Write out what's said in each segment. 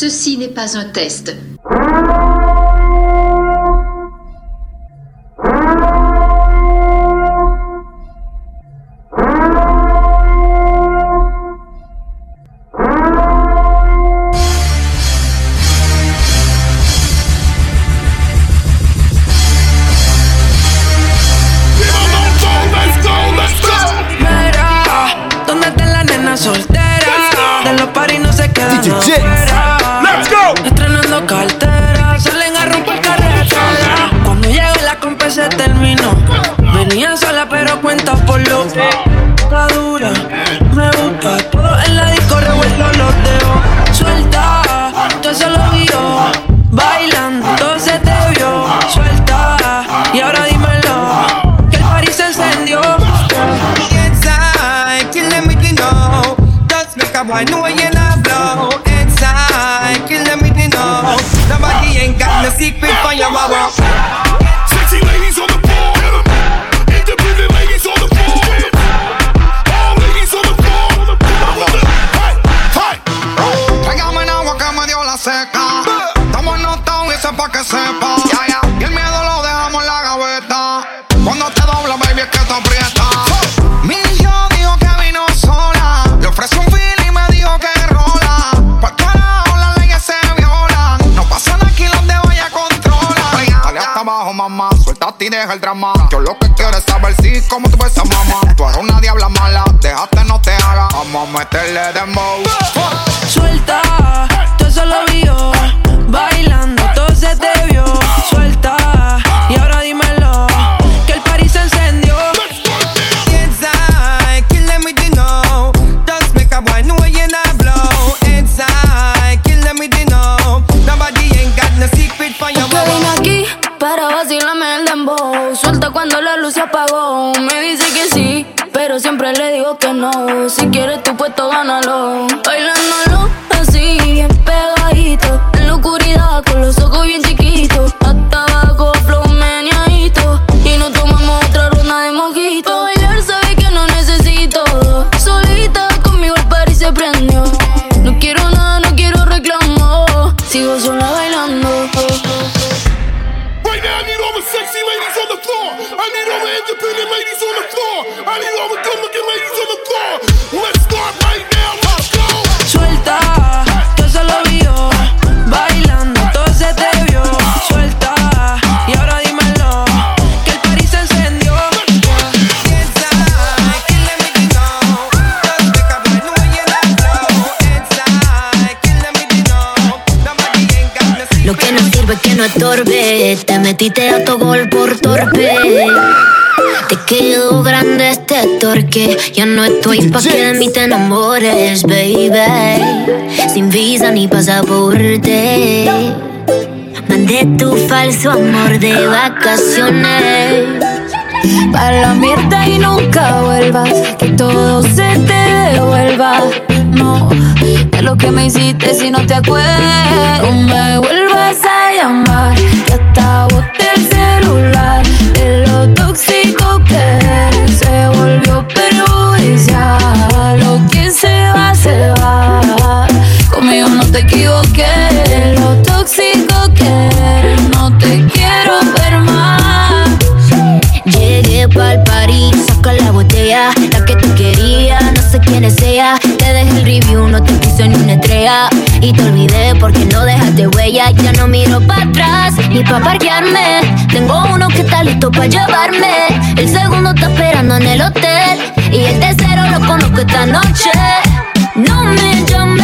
Ceci n'est pas un test. I need all the independent ladies on the floor. I need all the good looking ladies on the floor. Let's start right now. Let's go. Metiste a tu gol por torpe. Te quedó grande este torque. Ya no estoy pa' que de mí te enamores, baby. Sin visa ni pasaporte. Mandé tu falso amor de vacaciones. Para la mierda y nunca vuelvas. Que todo se te devuelva. No, de lo que me hiciste si no te acuerdas. Me vuelvas a llamar. Te puse ni una estrella. Y te olvidé porque no dejaste huella. Ya no miro para atrás ni pa' parquearme. Tengo uno que está listo para llevarme. El segundo está esperando en el hotel. Y el tercero lo conozco esta noche. No me llames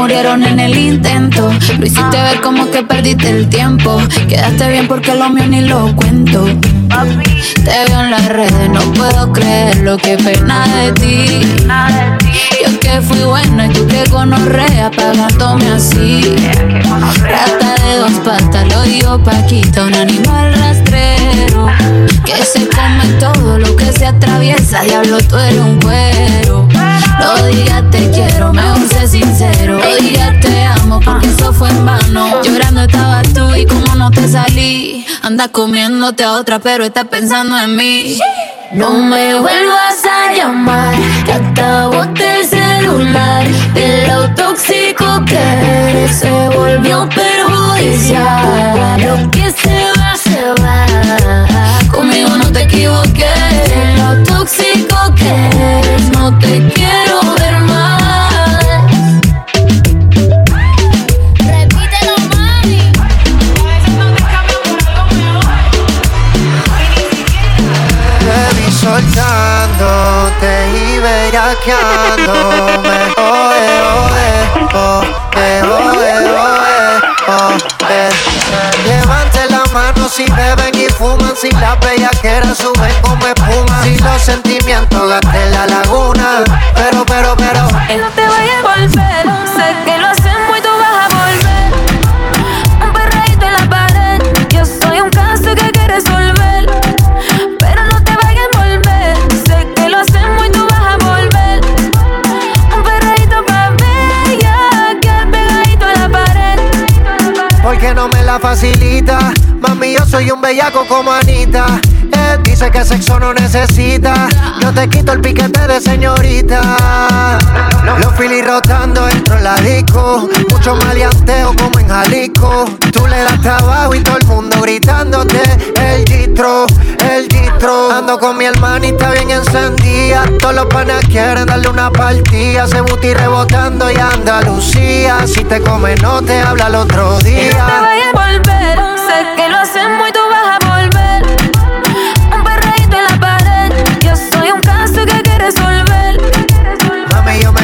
murieron en el intento. Lo hiciste ver como que perdiste el tiempo. Quedaste bien porque lo mío ni lo cuento. Te veo en las redes, no puedo creer lo que pena de ti. Yo que fui buena y tú que conorrea pagándome así. Rata de dos patas, lo digo Paquita, un animal rastrero. Que se come todo lo que se atraviesa, diablo, tú eres un cuero. No digas te quiero, me sé sincero. No digas te amo, porque eso fue en vano. Llorando estaba tú y como no te salí. Anda comiéndote a otra, pero estás pensando en mí. No me vuelvas a llamar, que acabo el celular. De lo tóxico que se volvió perjudicial. Lo que se va, se va. Conmigo no te equivoques. De lo tóxico que no te quiero bellaqueándome. Oe, oe, oh, eh, oe, oh, eh. Levante la mano si beben y fuman, si la bellaquera suben como espuma. Si los sentimientos gasten la laguna. Pero, pero, pero. Y no te vayas a volver. Sé que no me la facilita. Mami, yo soy un bellaco como Anita. Dice que sexo no necesita. Yo te quito el piquete de señorita. Los filis rotando dentro de la disco. Mucho maleanteo como en Jalisco. Tú le das trabajo y todo el mundo gritándote. El distro, el distro. Ando con mi hermanita bien encendida. Todos los panas quieren darle una partida. Se buti rebotando y Andalucía. Si te come, no te habla el otro Y no te día. vayas a volver. Sé que lo hacemos y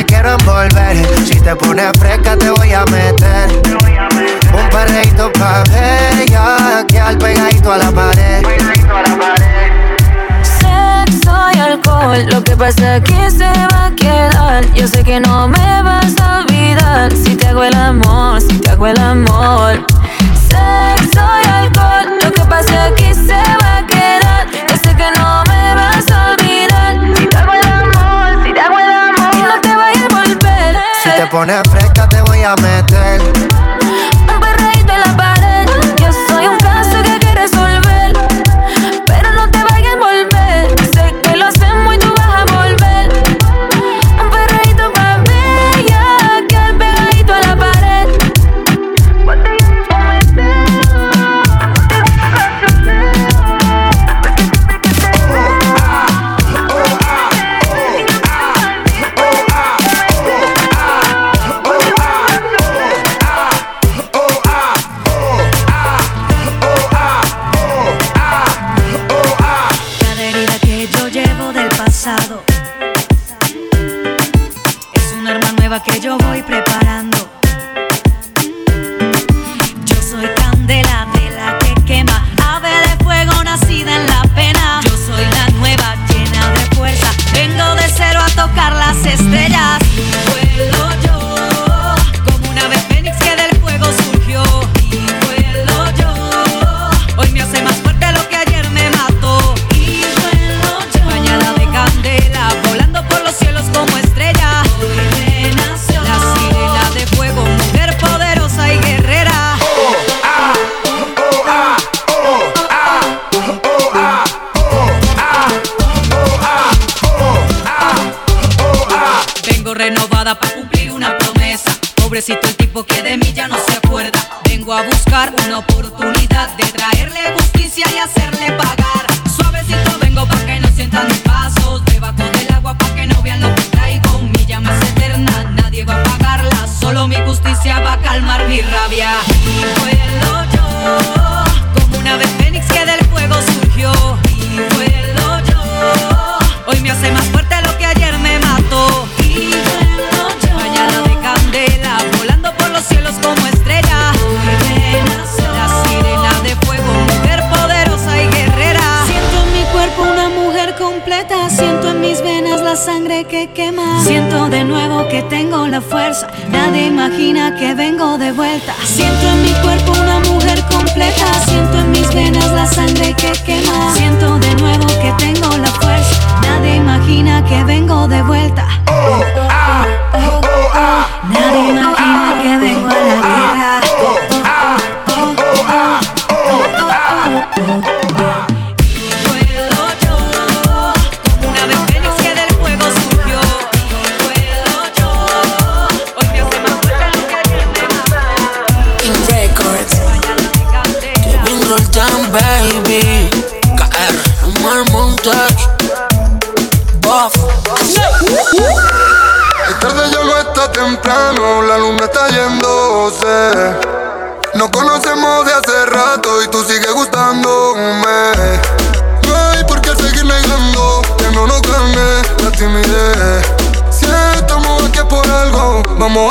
quiero envolver. Si te pones fresca, te voy a meter. Un perreíto pa' bella, que al pegadito a la pared. Sexo y alcohol, lo que pasa aquí se va a quedar. Yo sé que no me vas a olvidar si te hago el amor, si te hago el amor. Sexo y alcohol, lo que pasa aquí se va a quedar. Yo sé que no me vas a olvidar on that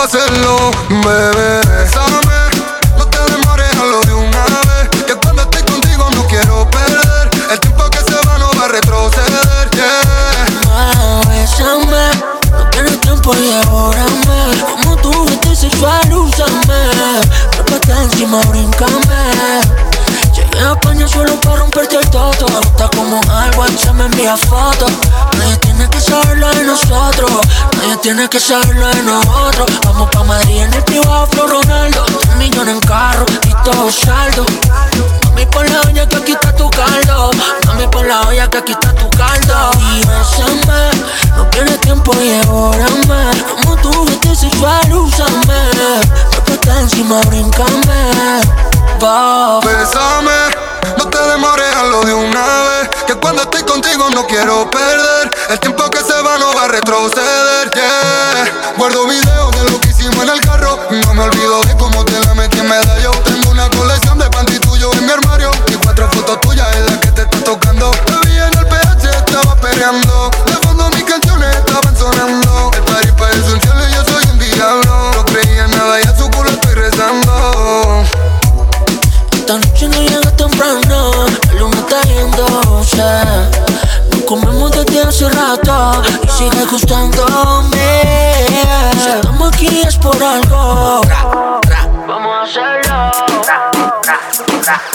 hacerlo, bebé. Bésame, no te demores, lo de una vez. Que cuando estoy contigo no quiero perder. El tiempo que se va no va a retroceder, yeah. Bésame, no tienes tiempo y devórame. Como tú viste sexual, úsame. Trépate encima, brincame. Llegué a España solo para romperte el toto. Gusta como algo y se me envía fotos. Nadie tiene que saberlo de nosotros. Nadie tiene que saberlo de nosotros.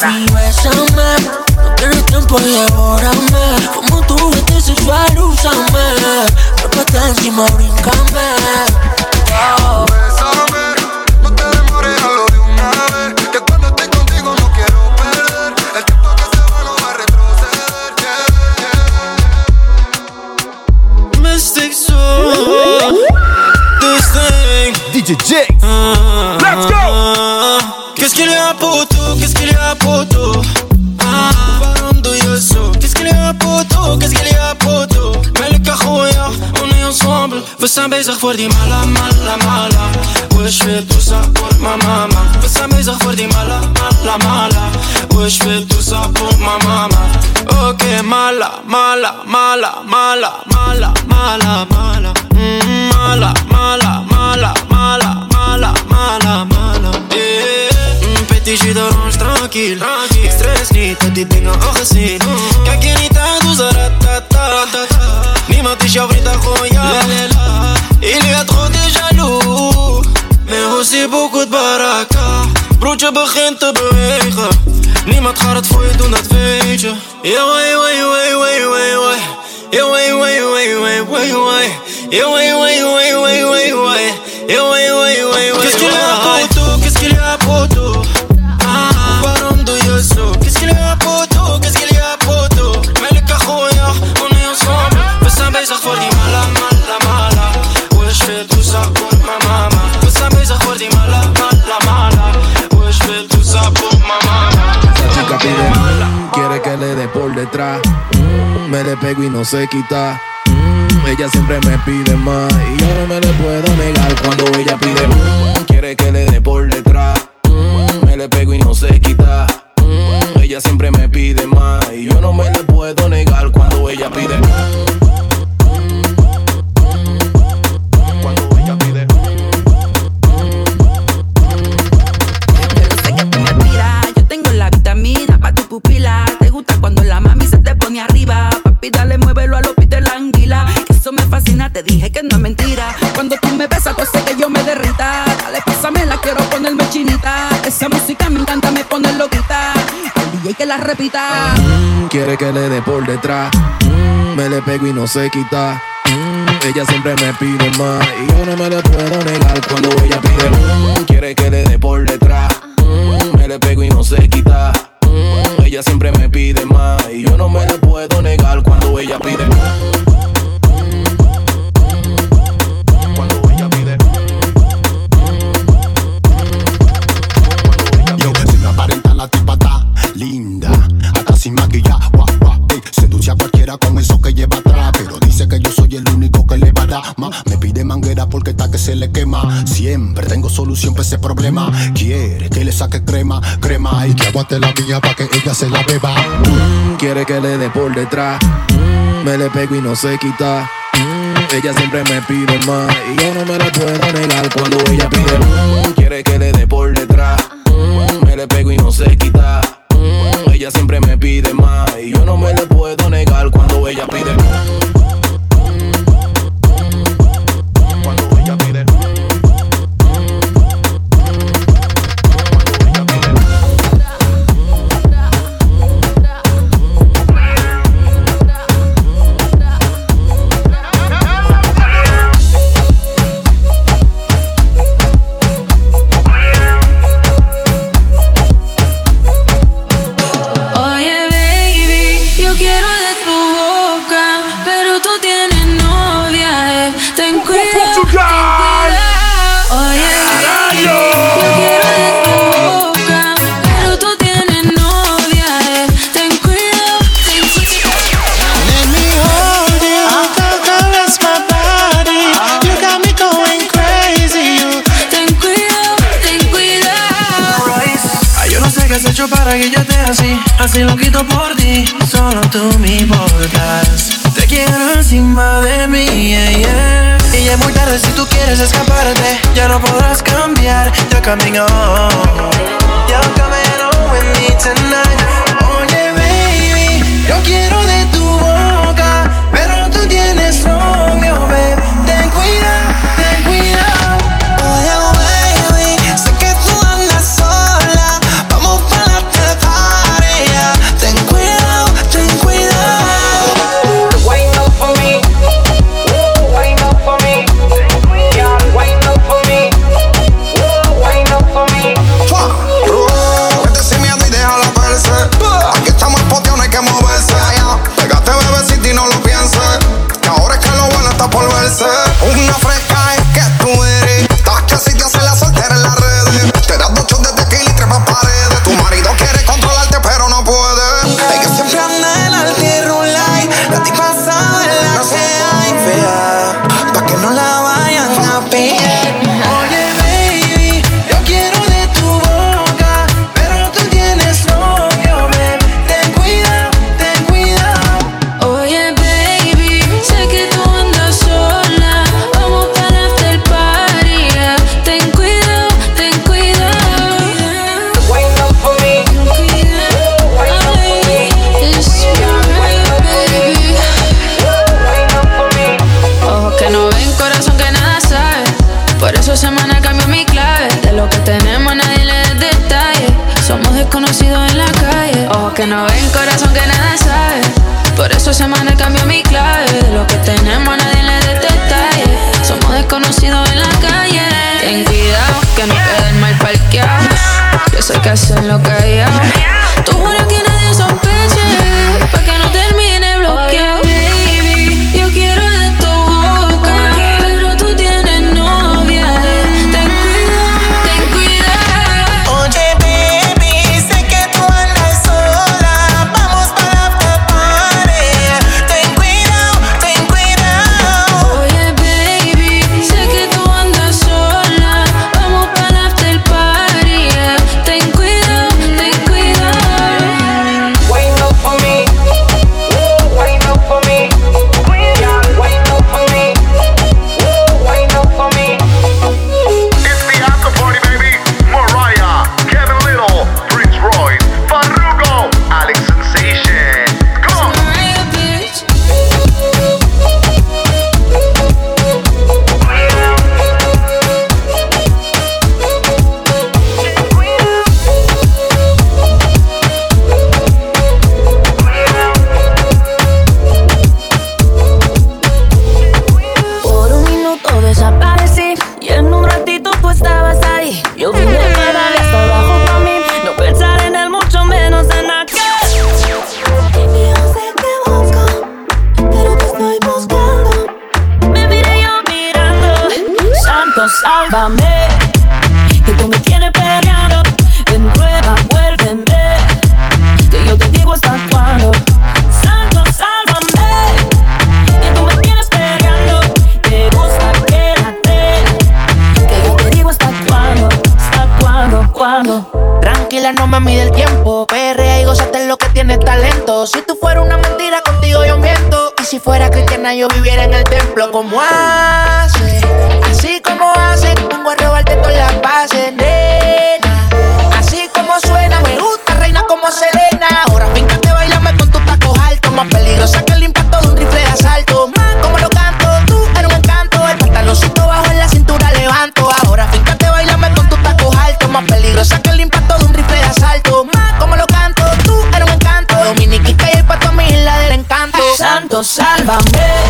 Y bésame, no tienes tiempo y devórame. Como tú viste sexual, úsame. Trépate encima, brincame. Oh. Bésame, no te demores, hazlo de una vez. Que cuando estoy contigo no quiero perder. El tiempo que se va no va a retroceder, yeah, yeah. Mystic soul. This thing. DJ Jake. Let's go. Qu'est-ce qu'il y a poto? Qu'est-ce qu'il y a poto? Ah, parando yo so. Qu'est-ce qu'il y a poto? Qu'est-ce qu'il y a poto? مالك اخويا on est ensemble بس عم بيزغ فوردي مالا مالا مالا وش في tout ça pour ma mama بس عم بيزغ فوردي مالا مالا مالا وش في tout ça pour ma mama Ok mala mala mala mala mala mala mala Mm, mala mala mala mala mala mala mala Mm, d'orange tranquille Ik stress niet, heb die dingen al gezien Kijk je niet uit hoe ze ratatata Niemand is jouw vriend, dan gewoon ja Il y a trop de jaloux Mais aussi beaucoup de baraka Broertje begint te bewegen Niemand gaat het voor je doen, dat weet je Yeah, way, way, way, way, way, way Yeah, way, way, way, way, way, way Yeah, way, way, way, way, way, way Yeah, way, way, Mm, me le pego y no se quita. Mm, ella siempre me pide más y yo no me le puedo negar cuando ella pide. mm, quiere que le dé por detrás. Mm, me le pego y no se quita. Ella siempre me pide más y yo no me le puedo negar Mm, quiere que le dé por detrás. Mm, me le pego y no se quita. Mm, ella siempre me pide más. Y yo no me le puedo negar cuando ella pide. más. quiere que le dé por detrás. me le pego y no se quita. ella siempre me pide más. Y yo no me le puedo negar cuando ella pide. más. solución para ese problema. Quiere que le saque crema, crema y que aguante la mía para que ella se la beba. Mm, quiere que le dé por detrás. Mm, me le pego y no se quita. Mm, ella siempre me pide más y yo no me la puedo negar cuando ella pide. quiere que le dé por detrás. me le pego y no se quita. ella siempre me pide más y yo no me la puedo negar cuando ella pide. casi loquito por ti, solo tú me importas. Te quiero encima de mí, yeah, yeah. Y ya es muy tarde si tú quieres escaparte, ya no podrás cambiar, ya camino. You're coming home with me tonight. Tranquila, no me mide el tiempo. Perrea y gozate lo que tienes talento. Si tú fueras una mentira, contigo yo miento. Y si fuera cristiana, yo viviera en el templo. Como hace, así como hace, vengo a robarte todas las paz. sálvame.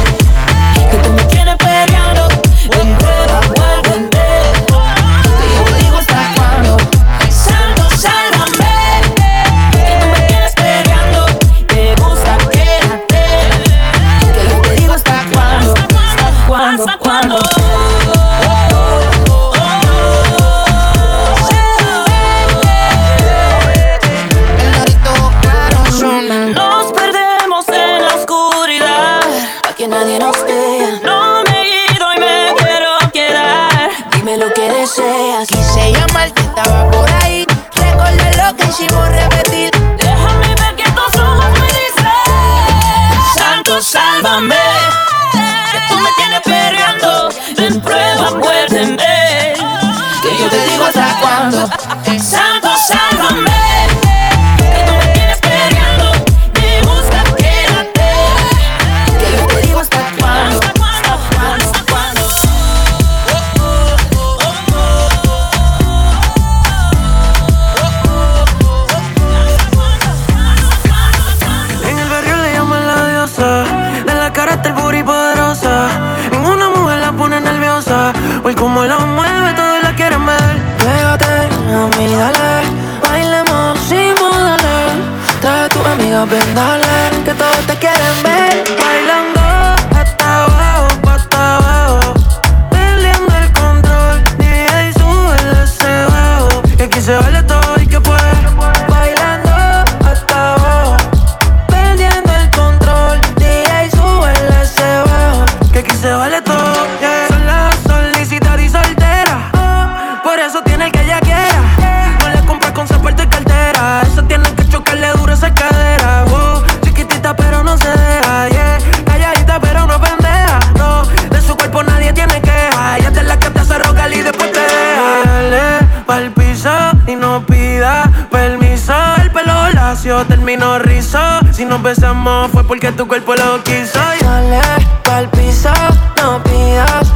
negocio terminó rizo. Si nos besamos fue porque tu cuerpo lo quiso. Y... Dale, pa'l piso, no pidas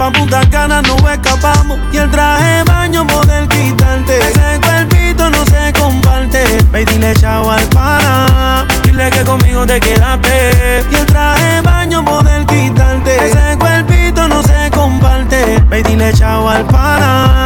Pa' Punta Cana no escapamos y el traje baño poder quitarte. Ese cuerpito no se comparte. Ve dile chao al pana, dile que conmigo te quedaste. Y el traje baño poder quitarte. Ese cuerpito no se comparte. Ve dile chao al pana,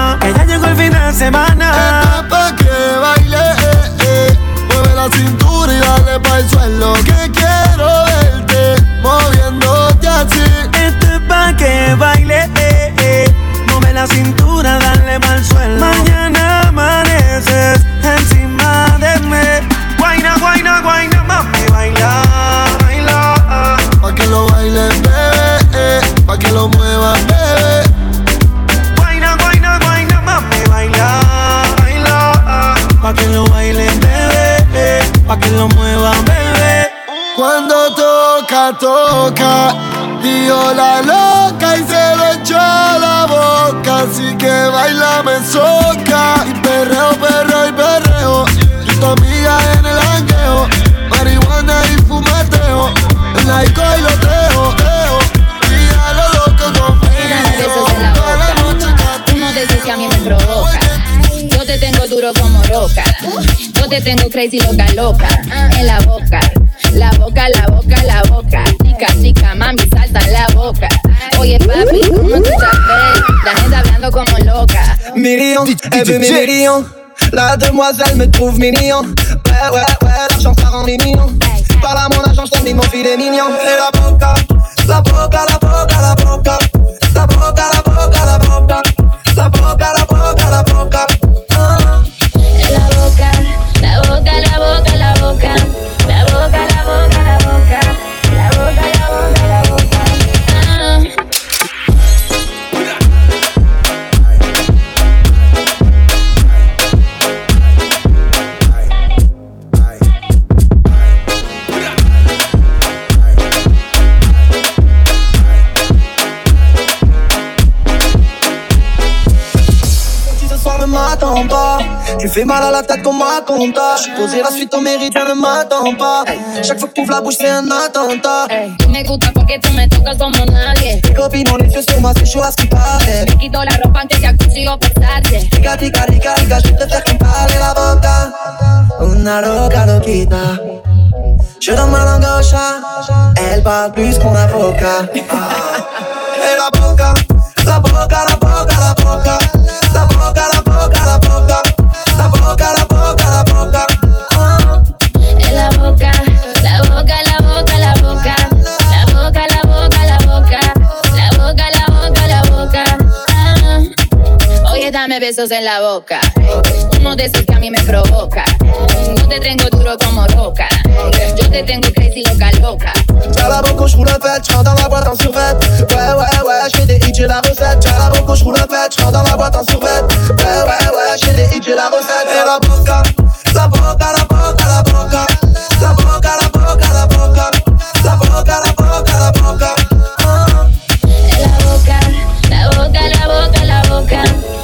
toca, toca. Dio la loca y se le echó a la boca. Así que baila, me soca. Y perreo, perreo y perreo. Y tu amiga en el jangueo. Marihuana y fumeteo. En la disco y lo teo. Y a lo loco la Toda la noche boca. Tú no dices que a mí me provoca. Yo te tengo duro como roca. Yo te tengo crazy loca, loca. En la boca. La boca, la boca, la boca. Oye, papi, ¿cómo tú sabes? La gente hablando como loca. Mignon, elle millions. La demoiselle me trouve mignon. Ouais, ouais, ouais, l'argent ça rend les millions. Par là, mon agent, je mis mon filet mignon. Et la boca, la boca, la boca, la boca. La boca, la boca, la boca. La boca, la boca. Ah. La boca, la boca, la boca, la boca. La boca, la boca, fais mal à la tête comme un compta. J'suis posé la suite au méridien, ne m'attends pas. Chaque fois que t'ouvres la bouche, c'est un attentat. Me gusta porque tú me tocas como nadie. Tes copines ont les yeux sur moi, c'est chaud à ce qui paraît. Me quito la ropa antes que a Gucci o Versace. Rica, rica, rica, rica, je te faire comparer la boca. Una loca, loquita. Je donne ma langue au chat. Elle parle plus qu'on avocat. Et la boca, la boca, la boca, la boca. Dame besos en la boca. Uno de esos que a mí me provoca. No te tengo duro como roca. Yo te tengo crazy loca, loca. Tiens la banque, je roule un pet, je dans la boîte en survêt. Ouais, ouais, ouais, j'ai des hits, j'ai la recette. Tiens la banque, je roule un pet, je dans la boca, la boca, la boca, la boca. La boca, la boca, la boca. La boca, la boca. Ah. La boca, la boca, la boca, la boca. La boca,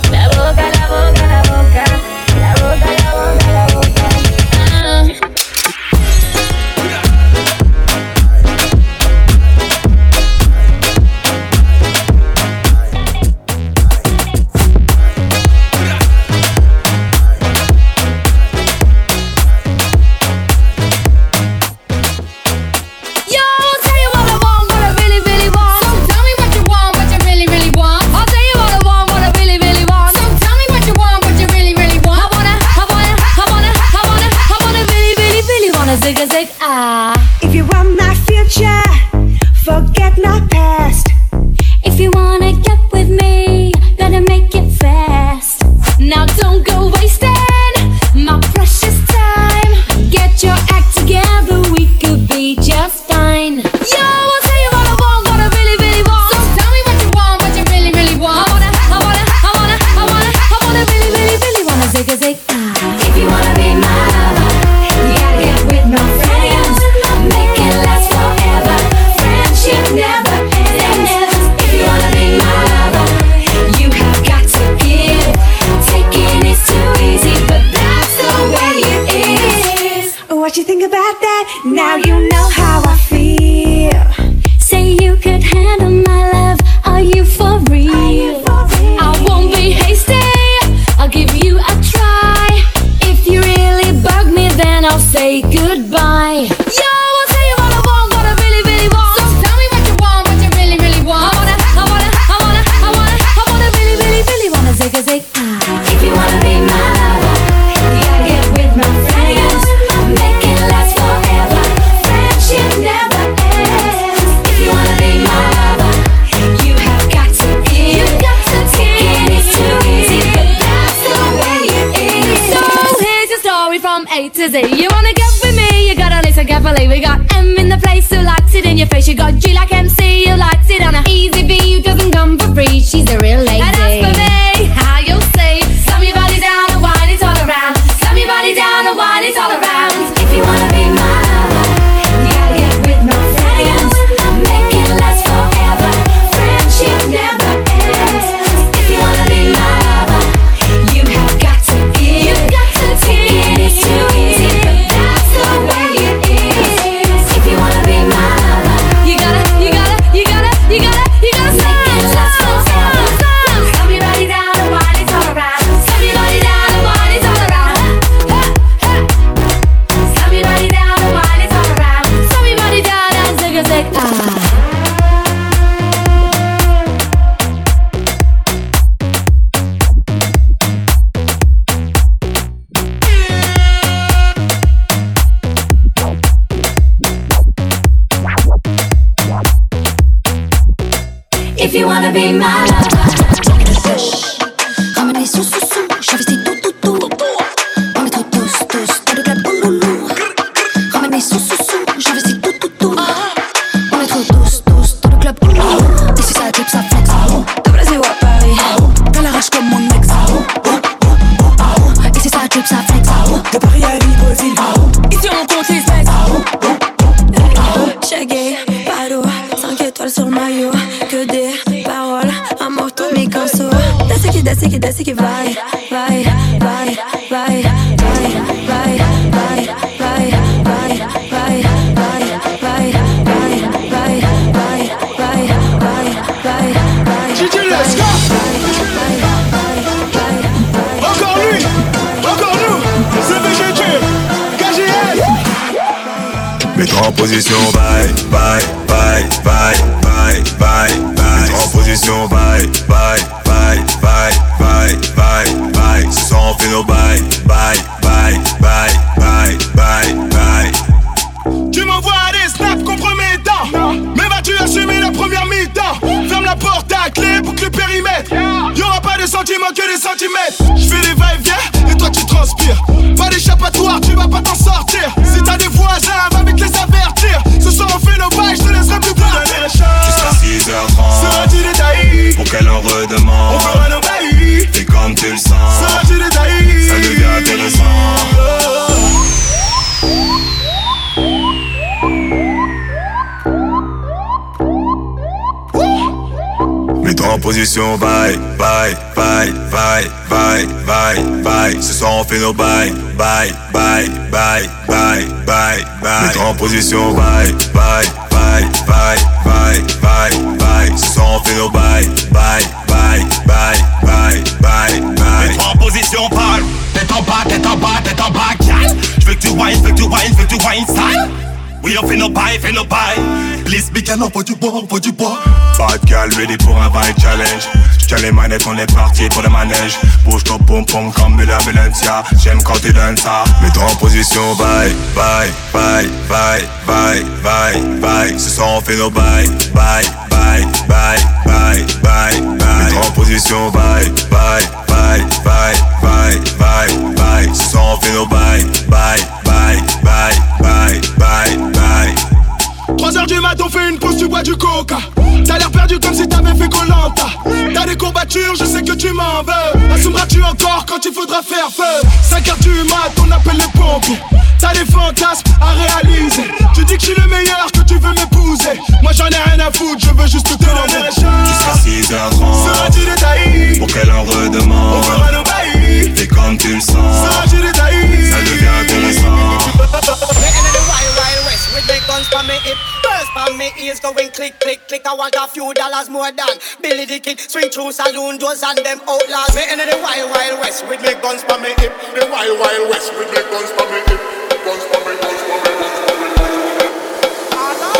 desce qui vai, vai, vai, vai, vai, vai, vai, vai, vai, vai, vai, vai. DJ Let's go Encore lui Encore nous C'est VGG KGL Mets-toi en position, bye, bye, bye, bye, bye, bye, bye. Mets-toi en position, bye, bye, fait nos bye, bye, bye, bye, bye, bye, bye. Tu m'envoies des snaps compromettants Mais vas-tu assumer la première mi-temps. Ferme la porte à clé, boucle le périmètre. Y'aura pas de sentiments que des centimètres. Je fais des va-et-vient et toi tu transpires. Pas d'échappatoire, tu vas pas t'en sortir. Si t'as des voisins, va vite les avertir. Ce soir on fait nos bails, je te laisserai plus partir Jusqu'à 6h30. Sera-tu détaillé Pour qu'elle en redemande. On fera nos bails. Et comme tu le sens, position, bye, bye, bye, bye, bye, bye, bye. Ce soir on fait nos bye, bye, bye, bye, bye, bye, bye. En position, bye, bye, bye, bye, bye, bye, bye. Ce soir on fait nos bye, bye, bye, bye, bye, bye, bye. Mets-toi en position, parle. Tête en bas, tête en bas, tête en bas, gal. J'veux que tu whines, veux que tu whines, veux que tu whines sale. We don't feel no buy, feel no buy. Please be careful what you want, what you want. Bad girl ready for a vibe challenge. J'tiens les manettes, on est parti pour le manège Bouge ton pom pom comme de la Valencia J'aime quand tu donnes ça Mets-toi en position, bye, bye, bye, bye, bye, bye, bye Ce soir on fait nos bye, bye, bye, bye, bye, bye, bye Mets-toi en position, bye, bye, bye, bye, bye, bye, bye Ce soir on fait nos bye, bye, bye, bye, bye, bye, bye 3 heures du mat, on fait une pause, tu bois du coca. T'as l'air perdu comme si t'avais fait Colanta. T'as des courbatures, je sais que tu m'en veux. Assumeras-tu encore quand il faudra faire feu? 5 heures du mat, on appelle les pompiers. T'as des fantasmes à réaliser. Tu dis que je suis le meilleur, que tu veux m'épouser. Moi j'en ai rien à foutre, je veux juste te donner. Jusqu'à 6h30 me going click, click, click. I want a few dollars more than Billy the Kid. Swing through saloon doors and them outlaws. Me enter the wild, wild west with me guns for me hip. The wild, wild west with me guns for me hip. Guns for me, guns for me, guns for me.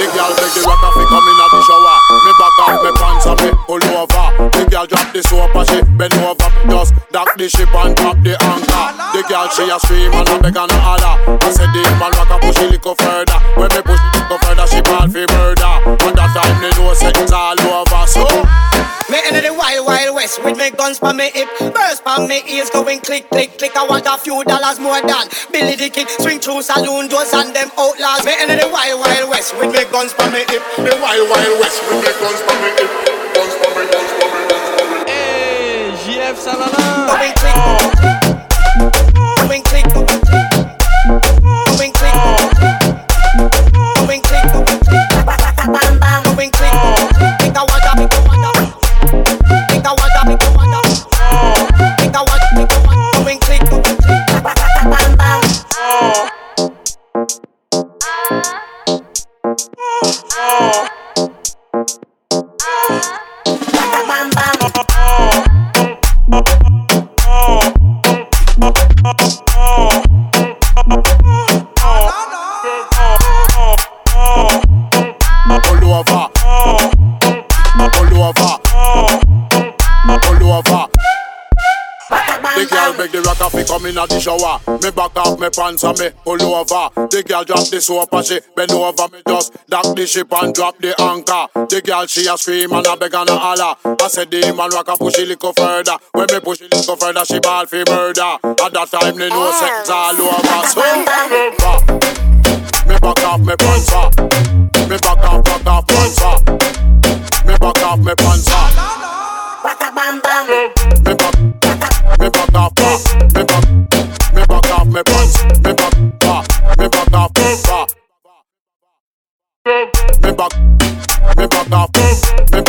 The girl make the rock fi come inna the shower. Me back off me pants and me pull over. The girl drop the soap and she bend over. Just dock the ship and drop the anchor. The girl she a scream and a beg and a holler. I said the man rock a push it little further. When me push it little further, she ball fi murder. And that time they know say it's all over. So. Me enter the wild, wild west with me guns for me hip. Burst for me ears going click, click, click. I want a few dollars more than Billy the Kid. Swing through saloon doors and them outlaws. Me enter the wild, wild west with me guns for me hip. The wild, wild west with me guns for me hip. Guns for me, guns for me, guns for me. Hey, JF Salala. Going click, going click, the rock off come inna the shower. Me back off me pants and me pull over. The girl drop the soap and she bend over. Me just dock the ship and drop the anchor. The girl she a scream and a beg and a holler. I said the man rock a push it little further. When me push it little further, she ball fi murder. At that time they know sex all over. So me back off me pants up. Me back off, back off pants up. Me back off me pants up. Me back, me back Me back, me back, me back,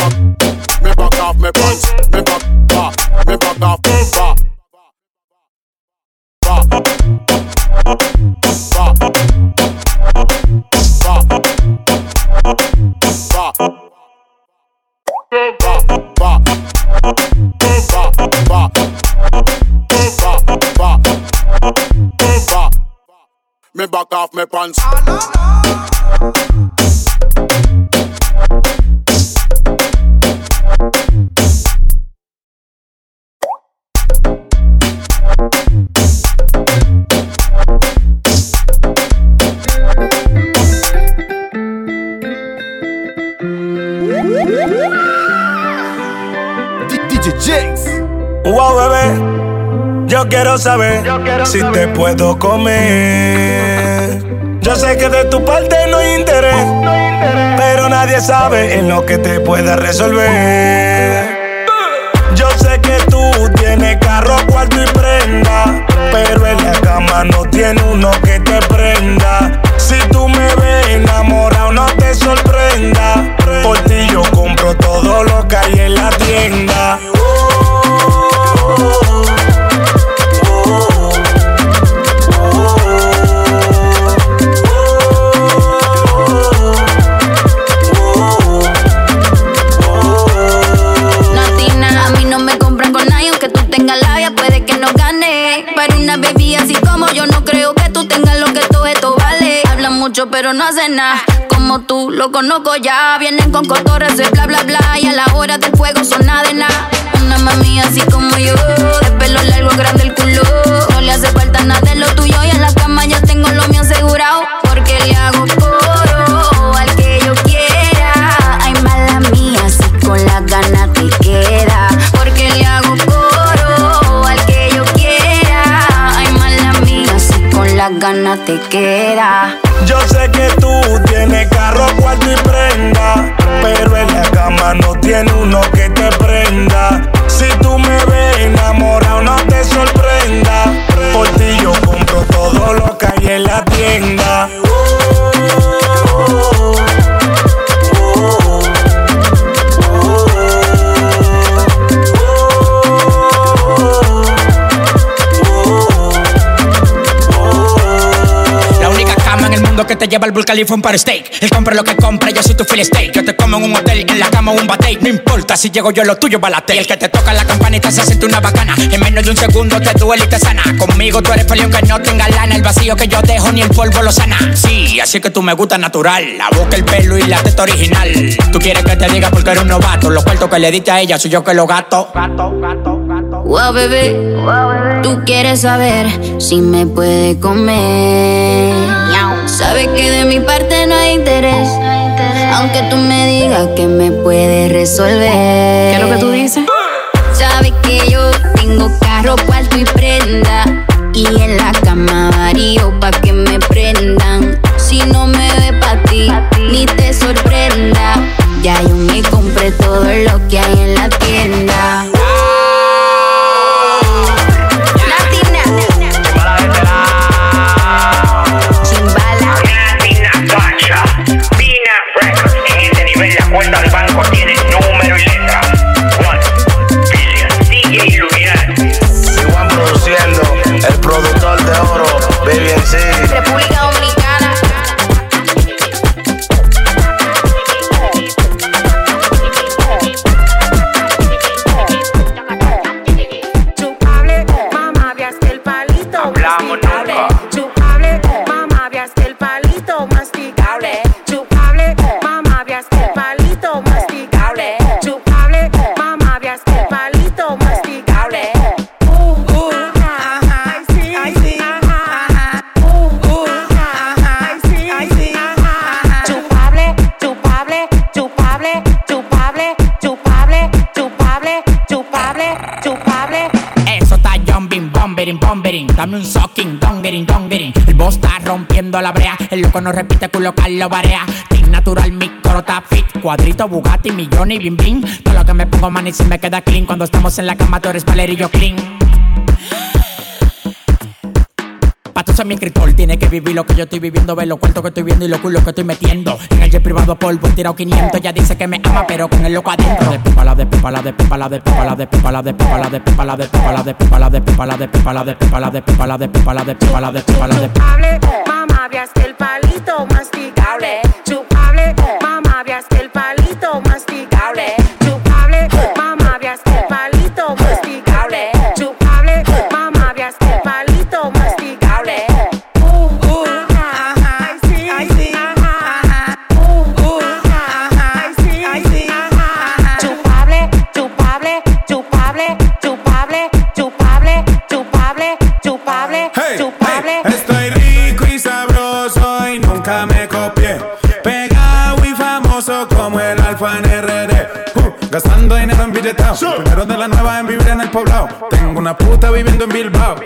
Me back off me pants. Yo quiero saber si te puedo comer. Yo sé que de tu parte no hay interés, pero nadie sabe en lo que te pueda resolver. Yo sé que tú tienes carro, cuarto y prenda, pero en la cama no tiene uno que te prenda. Pero no hacen nada. Como tú, lo conozco ya. Vienen con cotorras de bla bla bla. Y a la hora del fuego son nada de nada. Una mami así como yo, de pelo largo, grande el culo. No le hace falta nada de lo tuyo. Y en la cama ya tengo lo mío asegurado. Porque le hago coro al que yo quiera. Ay, mala mía, si con las ganas te queda. Porque le hago coro al que yo quiera. Ay, mala mía, si con las ganas te queda. Que tú tienes carro, cuarto y prenda, pero en la cama no tiene uno que te prenda. Si tú me ves enamorado, no te sorprenda. Por ti yo compro todo lo que hay en la tienda. Que te lleva al un para steak. Él compra lo que compra, yo soy tu fill steak. Yo te como en un hotel, en la cama un bate. No importa si llego yo, lo tuyo balate. Y el que te toca la campanita se siente una bacana. En menos de un segundo te duele y te sana. Conmigo tú eres feliz que no tenga lana. El vacío que yo dejo ni el polvo lo sana. Sí, así que tú me gusta natural. La boca, el pelo y la teta original. Tú quieres que te diga porque eres un novato. Los cuartos que le diste a ella soy yo que lo. Gato, gato, gato. Wow, bebé, tú quieres saber si me puede comer. Sabes que de mi parte no hay interés. Aunque tú me digas que me puedes resolver. ¿Qué es lo que tú dices? Sabes que yo tengo carro, cuarto y prenda. Y en la cama varío pa' que me prendan. Si no me ve pa' ti, ni te sorprenda. Ya yo me compré todo lo que hay en la tienda. Cuenta del banco tiene número y letra. One billion. DJ Luminar. Igual produciendo, el productor de oro, Baby en la brea. El loco no repite, culo Carlos Barea. Team natural, mi coro está fit. Cuadrito, Bugatti, millón y bling bling. Todo lo que me pongo, man, y si me queda clean. Cuando estamos en la cama, tú eres yo clean. Pa' tú ser mi escritor, tiene que vivir lo que yo estoy viviendo, ver los cuentos que estoy viendo y los culos que estoy metiendo. En el jet privado polvo, he tirado 500, ella dice que me ama, pero con el loco adentro. De pipala, de pipala, de pipala, de pipala, de pipala, de pipala, de pipala, de pipala, de pipala, de pipala, de pipala, de pipala, de pipala, de pipala, de pipala, de pipala, de Chupable, mamá, veas que el palito masticable. Chupable, mamá, veas que el palito masticable. Chupable,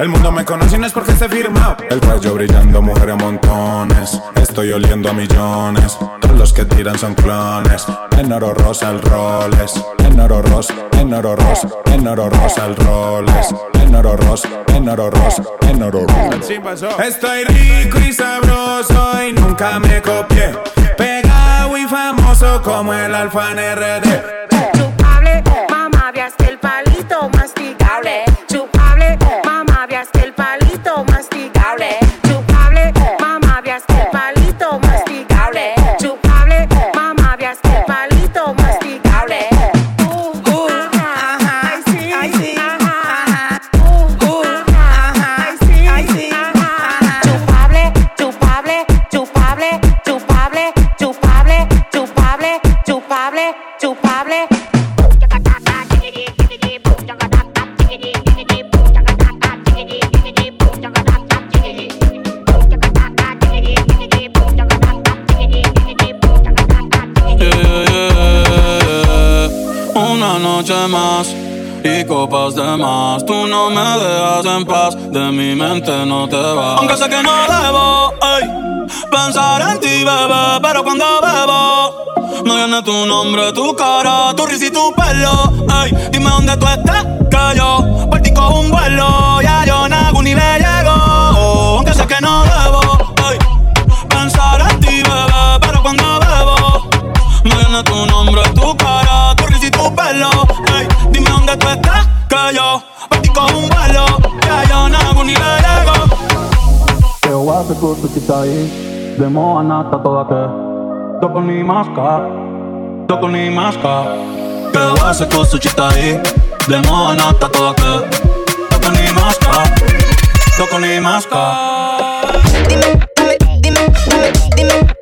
El mundo me conoce y no es porque esté firmado. El cuello brillando, mujeres a montones. Estoy oliendo a millones. Todos los que tiran son clones. En oro rosa el Rolex. En oro rosa, en oro rosa, en oro rosa el Rolex. En oro rosa, en oro rosa, en oro rosa. Estoy rico y sabroso y nunca me copié. Pegado y famoso como el alfa en RD. Y copas de más. Tú no me dejas en paz, de mi mente no te vas. Aunque sé que no debo ey, pensar en ti, bebé, pero cuando bebo me viene tu nombre, tu cara, tu risa y tu pelo. Ey, dime dónde tú estás, que yo por ti cojo un vuelo. Ya yo nago ni le llego, aunque sé que no debo ey, pensar en ti, bebé, pero cuando bebo me viene tu nombre, tu cara, dime dónde tú estás, que yo pa' con un vuelo. Que yo no hago ni verego. Te voy a hacer ahí. De moa nata toda que. Toco ni masca, toco ni masca. Te voy a hacer curso si ahí. De moa nata toda que. Toco ni masca, toco ni masca. Dime, dime, dime, dime, dime.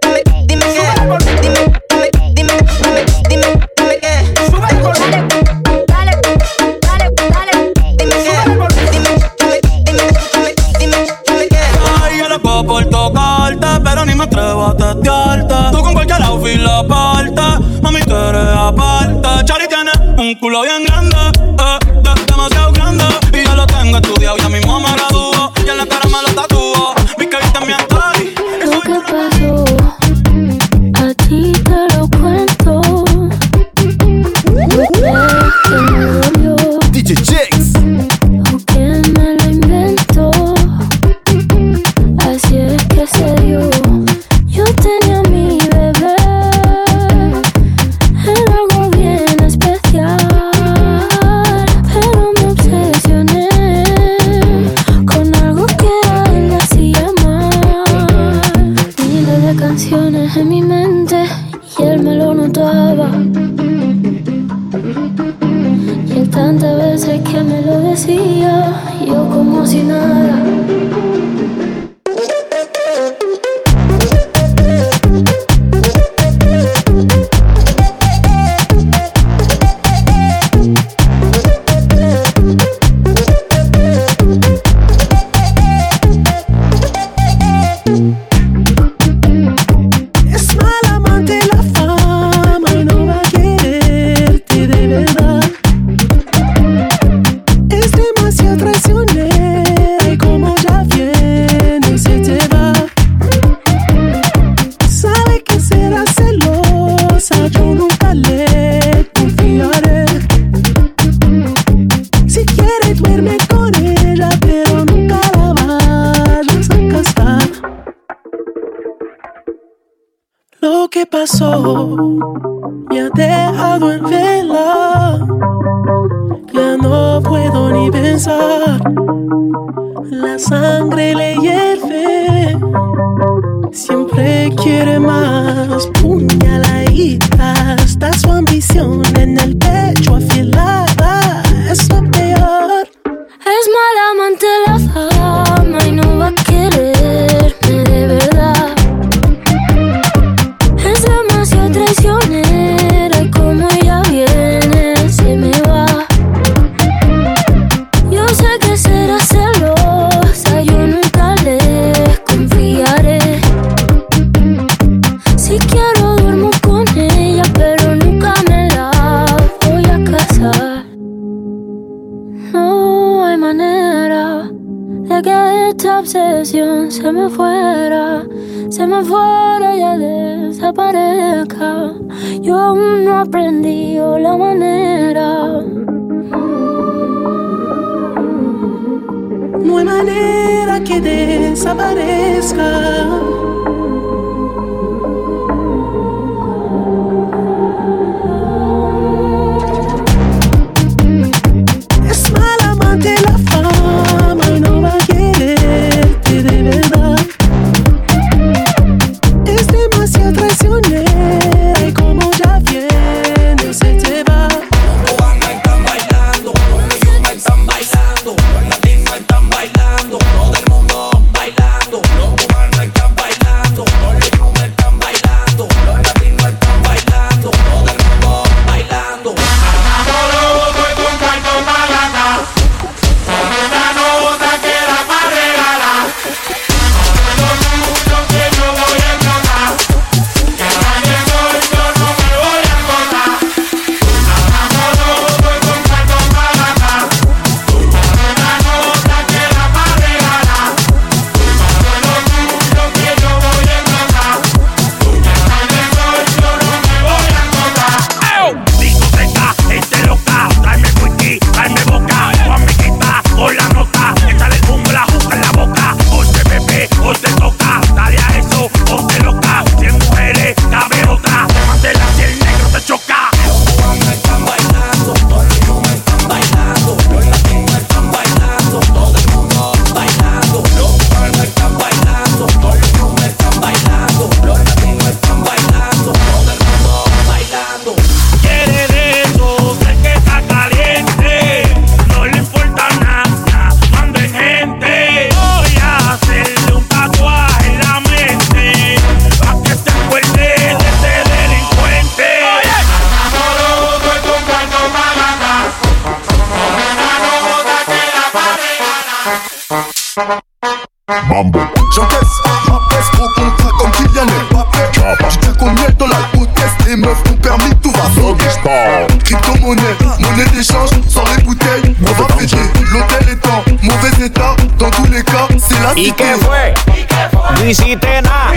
se me fuera, se me fuera, ya desaparezca. Yo aún no aprendí la manera. No hay manera que desaparezca. Monnaie d'échange, sans les bouteilles, on va fêter. L'hôtel est en mauvais état, dans tous les cas, c'est la ¿Y cité. qué fue? Nada.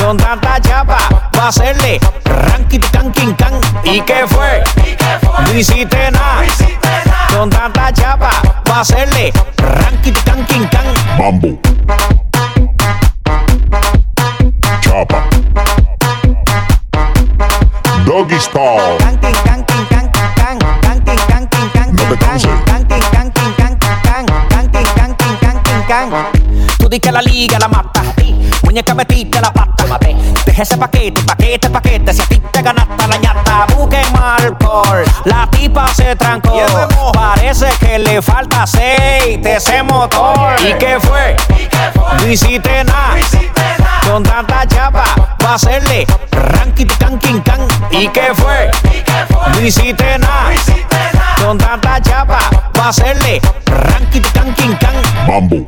Con tanta chapa, va a hacerle ranking can king can. ¿Y qué fue? Nada. Con tanta chapa, va a hacerle ranking can king can. Mambo. Chapa. Doggy style. Tú di que la liga la mata. Muñeca metiste la pata. Deja ese paquete, paquete, paquete. Si a ti te ganaste la ñata, busque alcohol. La tipa se trancó. Parece que le falta aceite ese motor. ¿Y qué fue? No hiciste nada. Con tanta chapa, va a hacerle ranking can can. ¿Y qué fue? No hiciste nada. Con tanta chapa, va a hacerle ranking can king can. Mambo.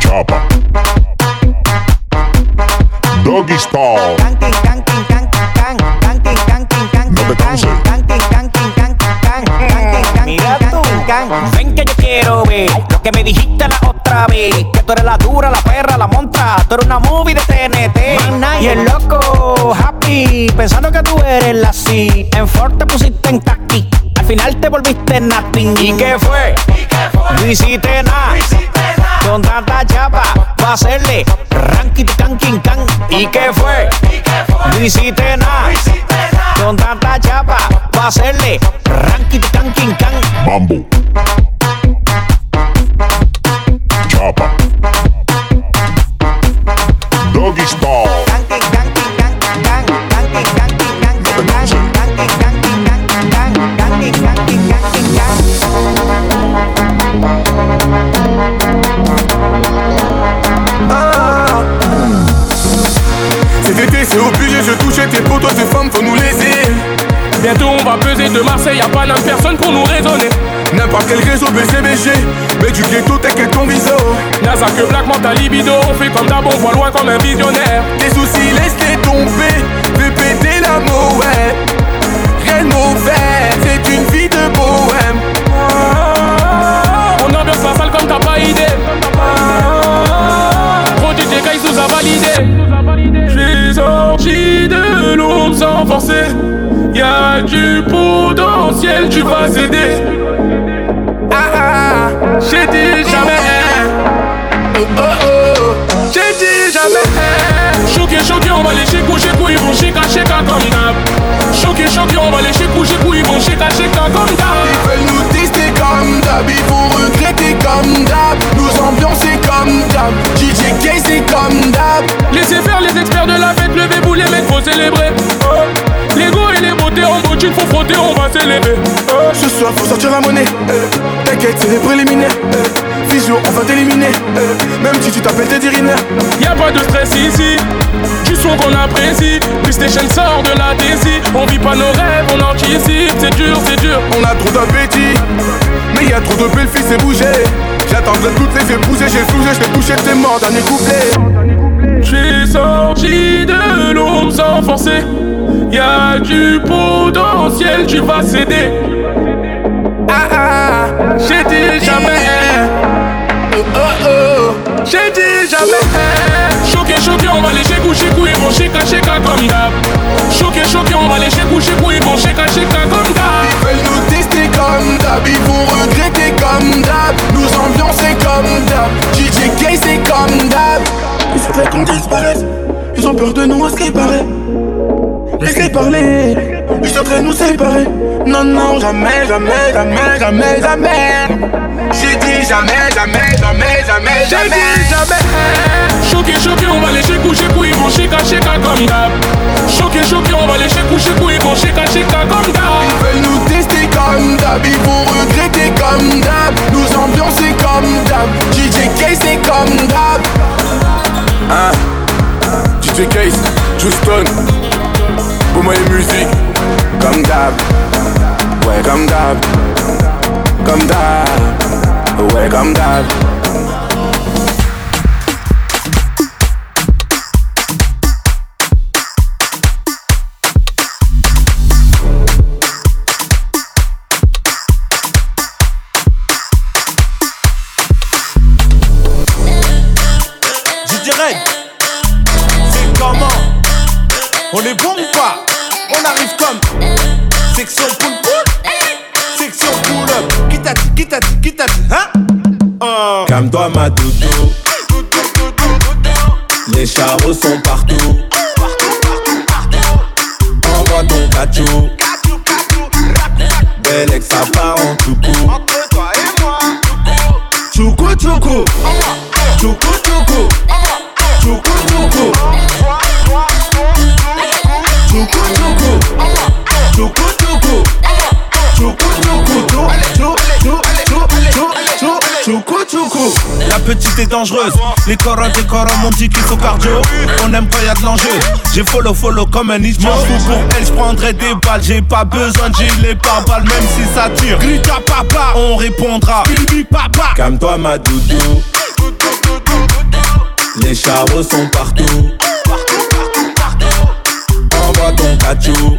Chapa. Doggy style. No te canses. Mira ven que yo quiero ver lo que me dijiste la otra vez. Que tú eres la dura, la perra, la montra. Tú eres una movie de TNT. Y el loco, happy, pensando que tú eres la C. En Ford te pusiste en taqui. Al final te volviste nothing. ¿Y qué fue? No hiciste nada. Con tanta chapa, va a hacerle ranking can king can. ¿Y qué fue? No hiciste nada. Con tanta chapa, va a hacerle can king can. Mambo. Chapa. Doggy style. Cet été, c'est obligé, je touchais tes potos, ces femmes, faut nous laisser. Bientôt on va peser de Marseille, y'a pas de personne pour nous raisonner. N'importe quel réseau BCBG, mais du ghetto, t'inquiète ton viso. Naza que Black ta libido, on fait comme d'hab, on voit loin comme un visionnaire. Tes soucis, laisse-les tomber, fais péter l'amour, ouais. Rien de mauvais, c'est une vie de bohème. On ambiance la salle comme t'as pas du potentiel, tu vas céder. Ah ah, j'ai dit jamais. Oh oh oh, j'ai dit jamais. Choqué, choqué, on va les chez coucher, ils vont chez chez comme d'hab. Choqué, choqué, on va les chez coucher, ils vont chez chez comme d'hab. Ils veulent nous tester comme d'hab, ils vont regretter comme d'hab. Nous ambiancer comme d'hab, DJ K c'est comme d'hab. Laissez faire les experts de la fête, levez vous les mecs, faut célébrer. Faut frotter, on va s'élever. Oh. Ce soir faut sortir la monnaie, euh. t'inquiète c'est les préliminaires. Euh. Visio on va t'éliminer, euh. même si tu t'appelles Teddy Riner. Y'a pas de stress ici, du son qu'on apprécie. PlayStation sort de la désir, on vit pas nos rêves, on anticipe. C'est dur, c'est dur. On a trop d'appétit, mais y a trop de belles filles, c'est bouger. J'attendrai toutes les fait bouger, j'ai sougé, j't'ai touché, t'es mort, dernier couplet. J'suis sorti de l'ombre sans forcer. Y'a du potentiel, tu vas céder. Ah ah, j'ai dit jamais. Oh oh oh, j'ai dit jamais. Choqué, choqué, on va les chez coucher, ils vont chez chez comme d'hab. Choqué, choqué, on va les chez coucher, ils vont chez chez comme d'hab. Ils veulent nous tester comme d'hab, ils vont regretter comme d'hab. Nous ambiancer comme d'hab. DJ K c'est comme d'hab. Il faudrait qu'on disparaisse. Ils ont peur de nous à ce qu'il paraît. Laisse-les parler. Ils souhaiteraient nous séparer. Non, non, jamais, jamais, jamais, jamais, jamais. J'ai dit jamais, jamais, jamais, jamais, J'ai jamais. dit jamais. Choqué, choqué, on va les chez coucher, ils vont chez chez comme d'hab. Choqué, choqué, on va les chez coucher, ils vont chez chez comme d'hab. Ils veulent nous tester comme d'hab, ils vont regretter comme d'hab. Nous ambiancer comme d'hab. DJ K c'est comme d'hab. Hein? DJ Case, Houston, pour moi les musiques, comme d'hab, ouais comme d'hab, comme d'hab, Ouais, comme d'hab. On est bon? On arrive comme Section pull pull. Section pull up. Qui t'a dit, qui t'a dit, qui t'a dit, hein Oh. Calme-toi ma doudou. Les charros sont partout. Envoie ton cachou Belle ex ça part en tout coup Choukou choukou Choukou choukou Choukou choukou Choukou choukou Choukou choukou La petite est dangereuse. Les corons des corons m'ont dit qu'ils sont cardio. On aime quand y'a de l'enjeu. J'ai follow follow comme un fous pour elle j'prendrai des balles. J'ai pas besoin de gilet par balle Même si ça tire. Grite à papa On répondra. Bibi papa. Calme-toi ma doudou. Les charros sont partout Pikachu.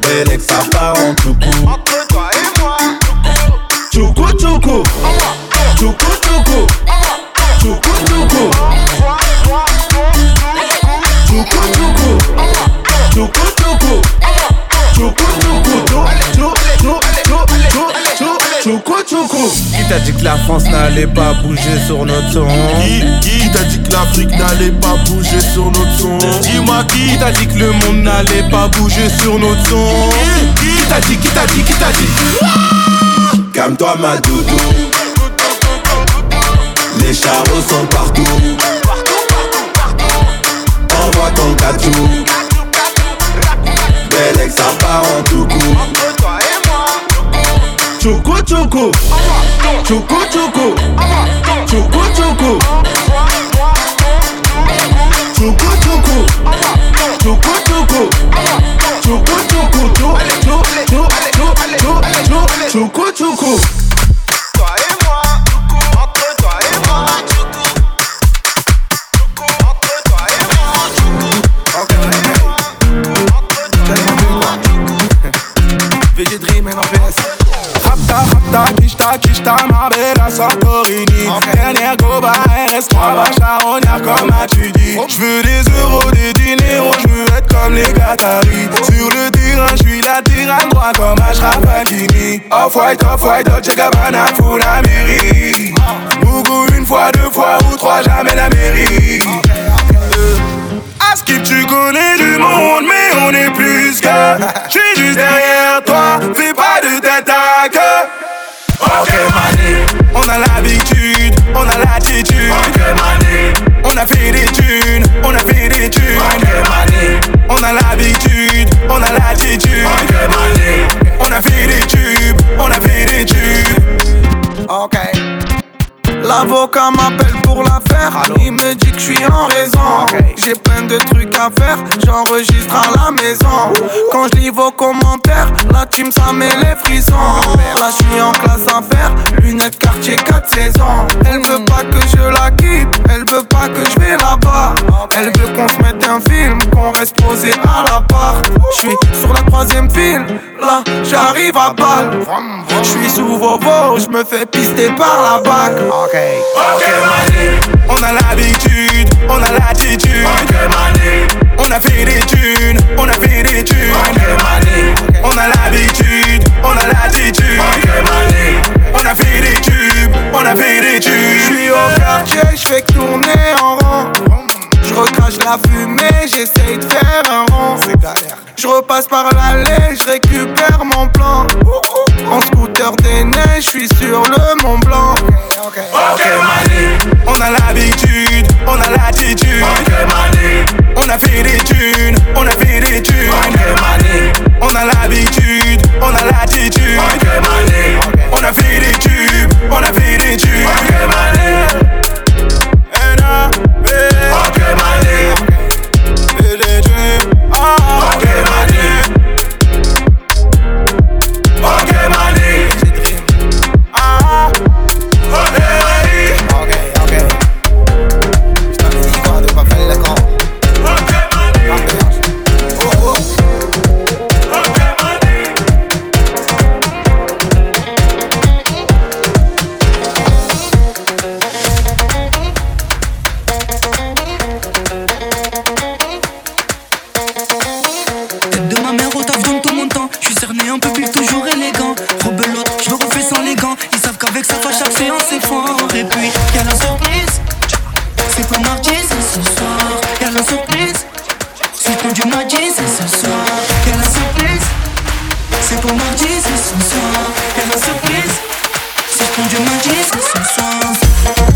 Belek, ça part en tout coup. Entre toi et moi. Tchoukou, tchoukou. Tchoukou, tchoukou. Tchoukou, tchoukou. Tchoukou, tchoukou. Tchoukou, chou Choukou choukou Qui t'a dit que la France n'allait pas bouger sur notre son Qui, qui t'a dit que l'Afrique n'allait pas bouger sur notre son Dis-moi qui t'a dit que le monde n'allait pas bouger sur notre son Qui t'a dit, qui t'a dit, qui t'a dit Calme-toi ma doudou. Les charros sont partout. Envoie ton cachou Belle ex ça part en tout coup Chuku chuku. Chuku chuku. Chuku chuku. Chuku chuku. Chuku chuku. Chuku chuku. Chuku chuku. Chuku chuku. Ma bella Santorini Dernière goba, RS3, va charognard comme as-tu dit J'veux des euros, des diners, j'veux être comme les Qataris. Sur le terrain, j'suis la tyranne droit comme Ashraf Hakimi. Off-white, off-white, Dolce Gabbana, full Amérique de trucs à faire. J'enregistre à la maison. Quand je lis vos commentaires, la team ça met les frissons. Là je suis en classe à faire. Lunettes quartier 4 saisons. Elle veut pas que je la quitte. Elle veut pas que je vais là-bas. Elle veut qu'on se mette un film. Qu'on reste posé à l'appart. Je suis sur la troisième file. Là j'arrive à balle. Je suis sous vos. Je me fais pister par la bac. Ok, on a l'habitude, on a l'attitude. Ok, on a fait des thunes, on a fait des thunes. On a l'habitude, on a l'attitude. On a fait des tubes, on a fait des tubes. Je suis au quartier, je fais que tourner en rond. Je recrache la fumée, j'essaye de faire un rond. Je repasse par l'allée, je récupère mon plan. En scooter des neiges, je suis sur le Mont Blanc. Ok, mané, on a l'habitude, on a l'attitude. Ok, on a fait des thunes, on a fait des thunes. Ok, on a l'habitude, on a l'attitude. Ok, mané, on a fait des tubes, on a fait des tubes. Ok, maudit, c'est ce soir. Et la ela c'est Se mardi, c'est ce soir. Et la surprise, c'est pour dieu mardi, c'est ce soir.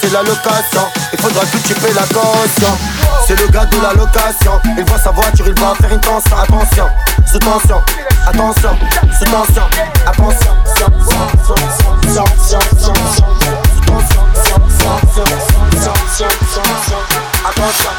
c'est la location. Il faudra que tu payes la caution. C'est le gars de la location. Il voit sa voiture, il va faire une tension. Attention, sous tension. Attention, sous tension. Attention, Attention,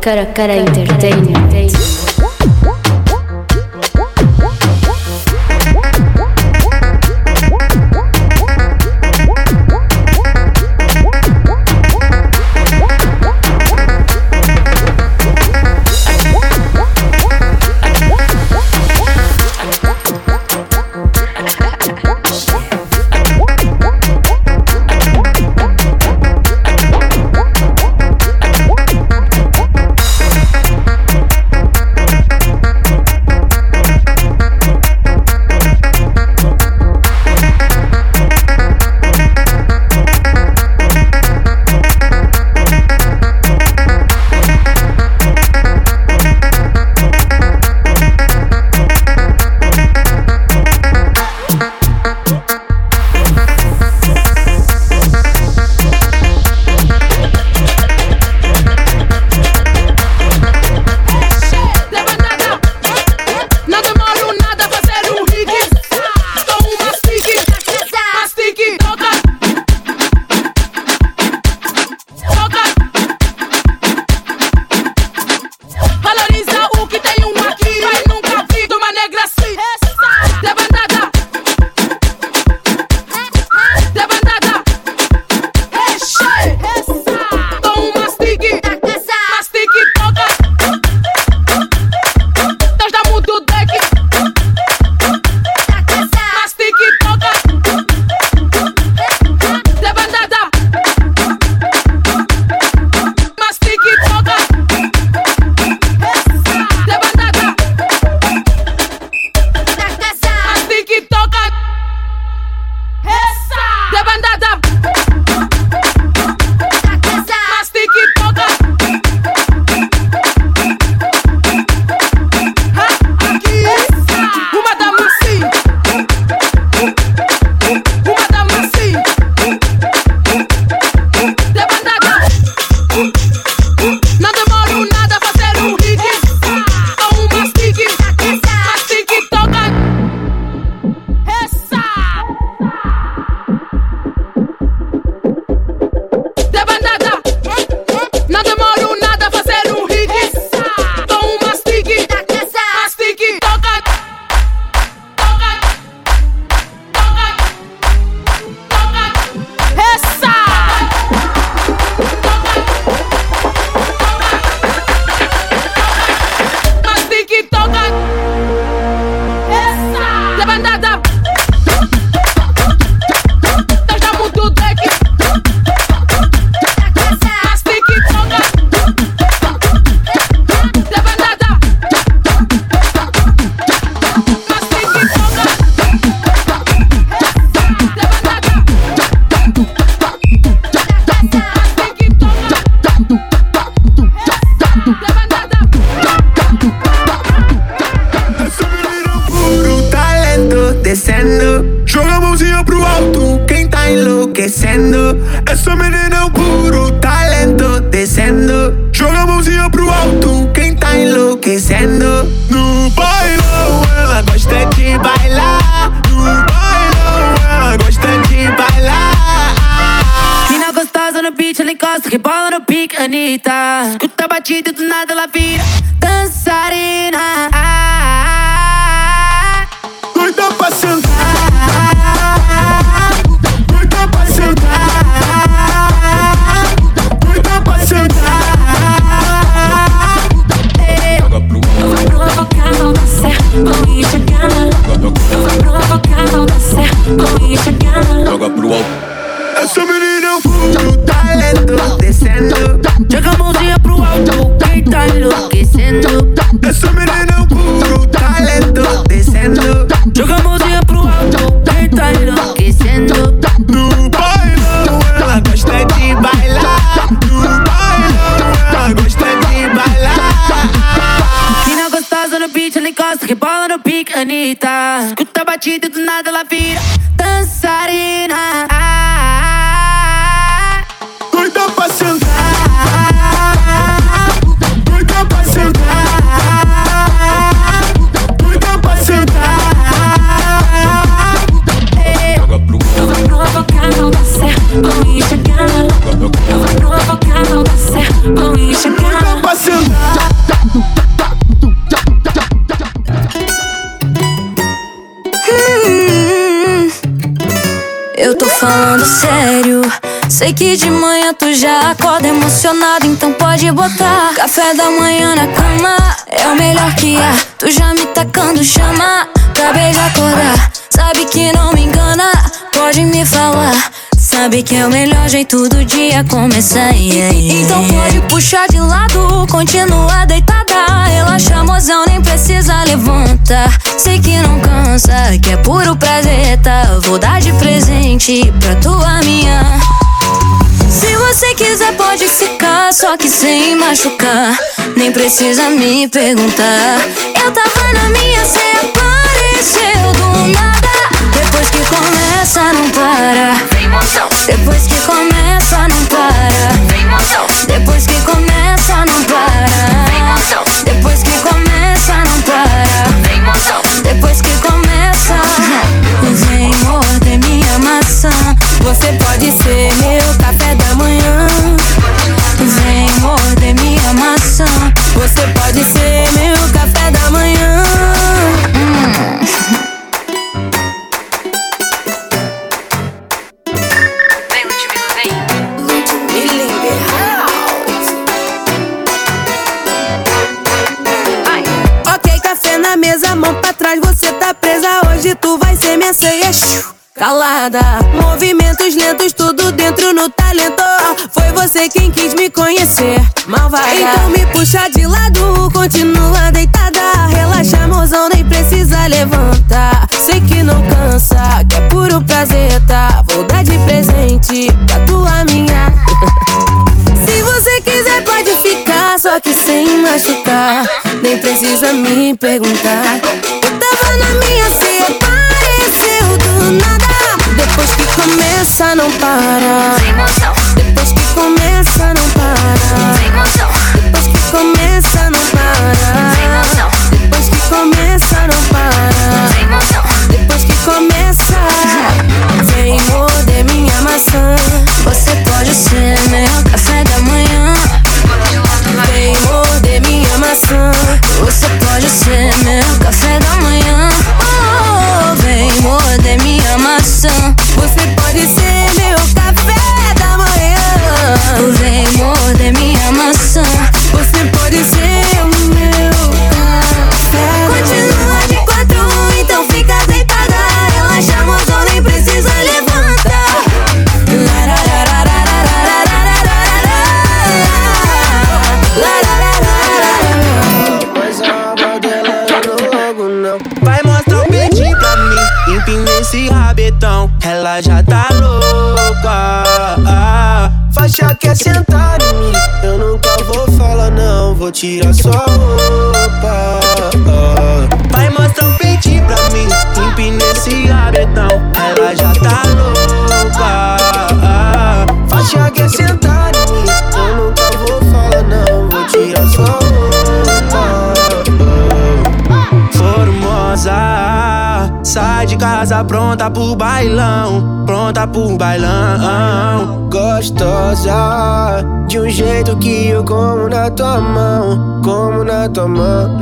Cara cara entertainment. Sei que de manhã tu já acorda emocionado, então pode botar café da manhã na cama. É o melhor que há. Tu já me tacando chama. Acabei de acordar. Sabe que não me engana. Pode me falar. Sabe que é o melhor jeito do dia começar. yeah, yeah. Então pode puxar de lado, continua deitada. Relaxa, mozão, nem precisa levantar. Sei que não cansa, que é puro prazer, tá? Vou dar de presente pra tua minha. Se você quiser, pode ficar, só que sem machucar. Nem precisa me perguntar. Eu tava na minha, cê apareceu do nada. Depois que começa, não para. Depois que começa, não para. Depois que começa, não para. Depois que começa, não para. Depois que começa, vem morder minha maçã. Você pode ser meu presa. Hoje tu vai ser minha ceia. Calada, movimentos lentos, tudo dentro no talento. Foi você quem quis me conhecer, malvada. Então me puxa de lado, continua deitada. Relaxa, mozão, nem precisa levantar. Sei que não cansa, que é puro prazer, tá? Vou dar de presente pra tua minha. Se você quiser, pode ficar, só que sem machucar. Nem precisa me perguntar. Eu tava na minha, cê apareceu do nada. Depois que começa, não para. Depois que começa, não para. Depois que começa, não para. Depois que começa, não para. Depois que começa, vem morder minha maçã. Você pode ser pronta pro bailão, pronta pro bailão. Gostosa, de um jeito que eu como na tua mão, como na tua mão.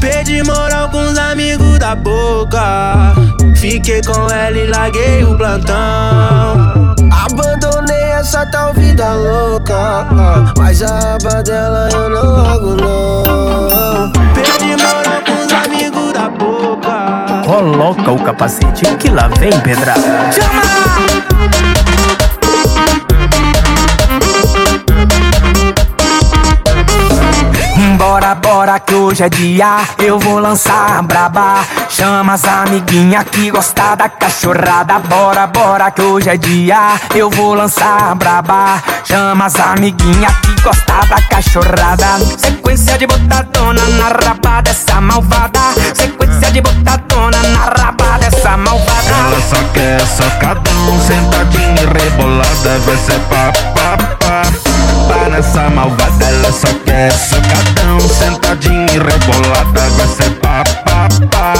Perdi moral com os amigos da boca. Fiquei com ela e larguei o plantão. Abandonei essa tal vida louca, mas a aba dela eu não logo não. Perdi moral com os amigos da boca. Coloca o capacete que lá vem pedrada. Bora, hoje é dia. Eu vou lançar braba. Chama as amiguinha que gosta da cachorrada. Bora, bora que hoje é dia. Eu vou lançar braba. Chama as amiguinha que gosta da cachorrada. Sequência de botadona na raba dessa malvada. Sequência de botadona na raba dessa malvada. Ela só quer socadão, sentadinha rebolada. Vai ser pá, pá, pá. Pá nessa malvada, ela só quer socadão, sentadinha e rebolada. Vai ser pá, pá, pá.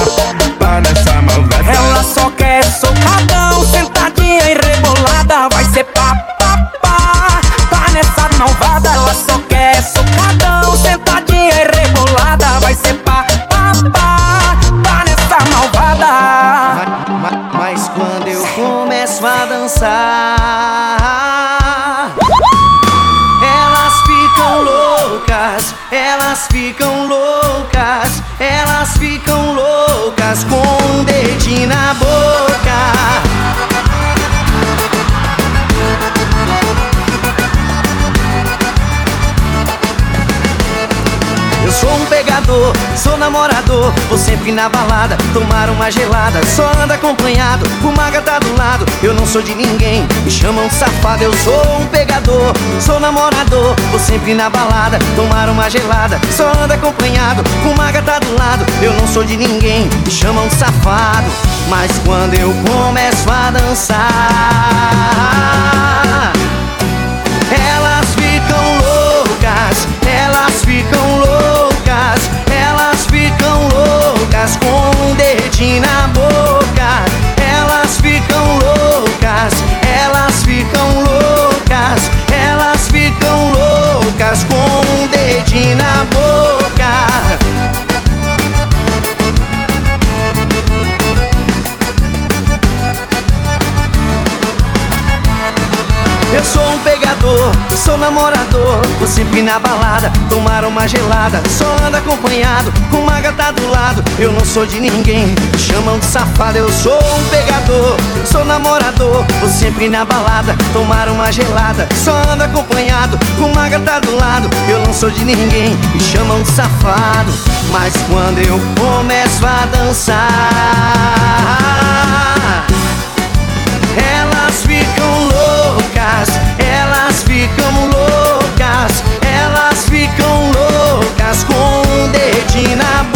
Pá nessa malvada. Ela só quer socadão, sentadinha e rebolada. Vai ser pá. Sempre na balada, tomar uma gelada Só ando acompanhado, com uma gata do lado Eu não sou de ninguém, me chamam safado Eu sou um pegador, sou namorador Vou sempre na balada, tomar uma gelada Só ando acompanhado, com uma gata do lado Eu não sou de ninguém, me chamam safado Mas quando eu começo a dançar I'm sou namorador. Vou sempre na balada, tomar uma gelada. Só ando acompanhado, com uma gata do lado. Eu não sou de ninguém, me chamam de safado. Eu sou um pegador, sou namorador. Vou sempre na balada, tomar uma gelada. Só ando acompanhado, com uma gata do lado. Eu não sou de ninguém, me chamam de safado. Mas quando eu começo a dançar ficam loucas, elas ficam loucas com um dedinho na boca.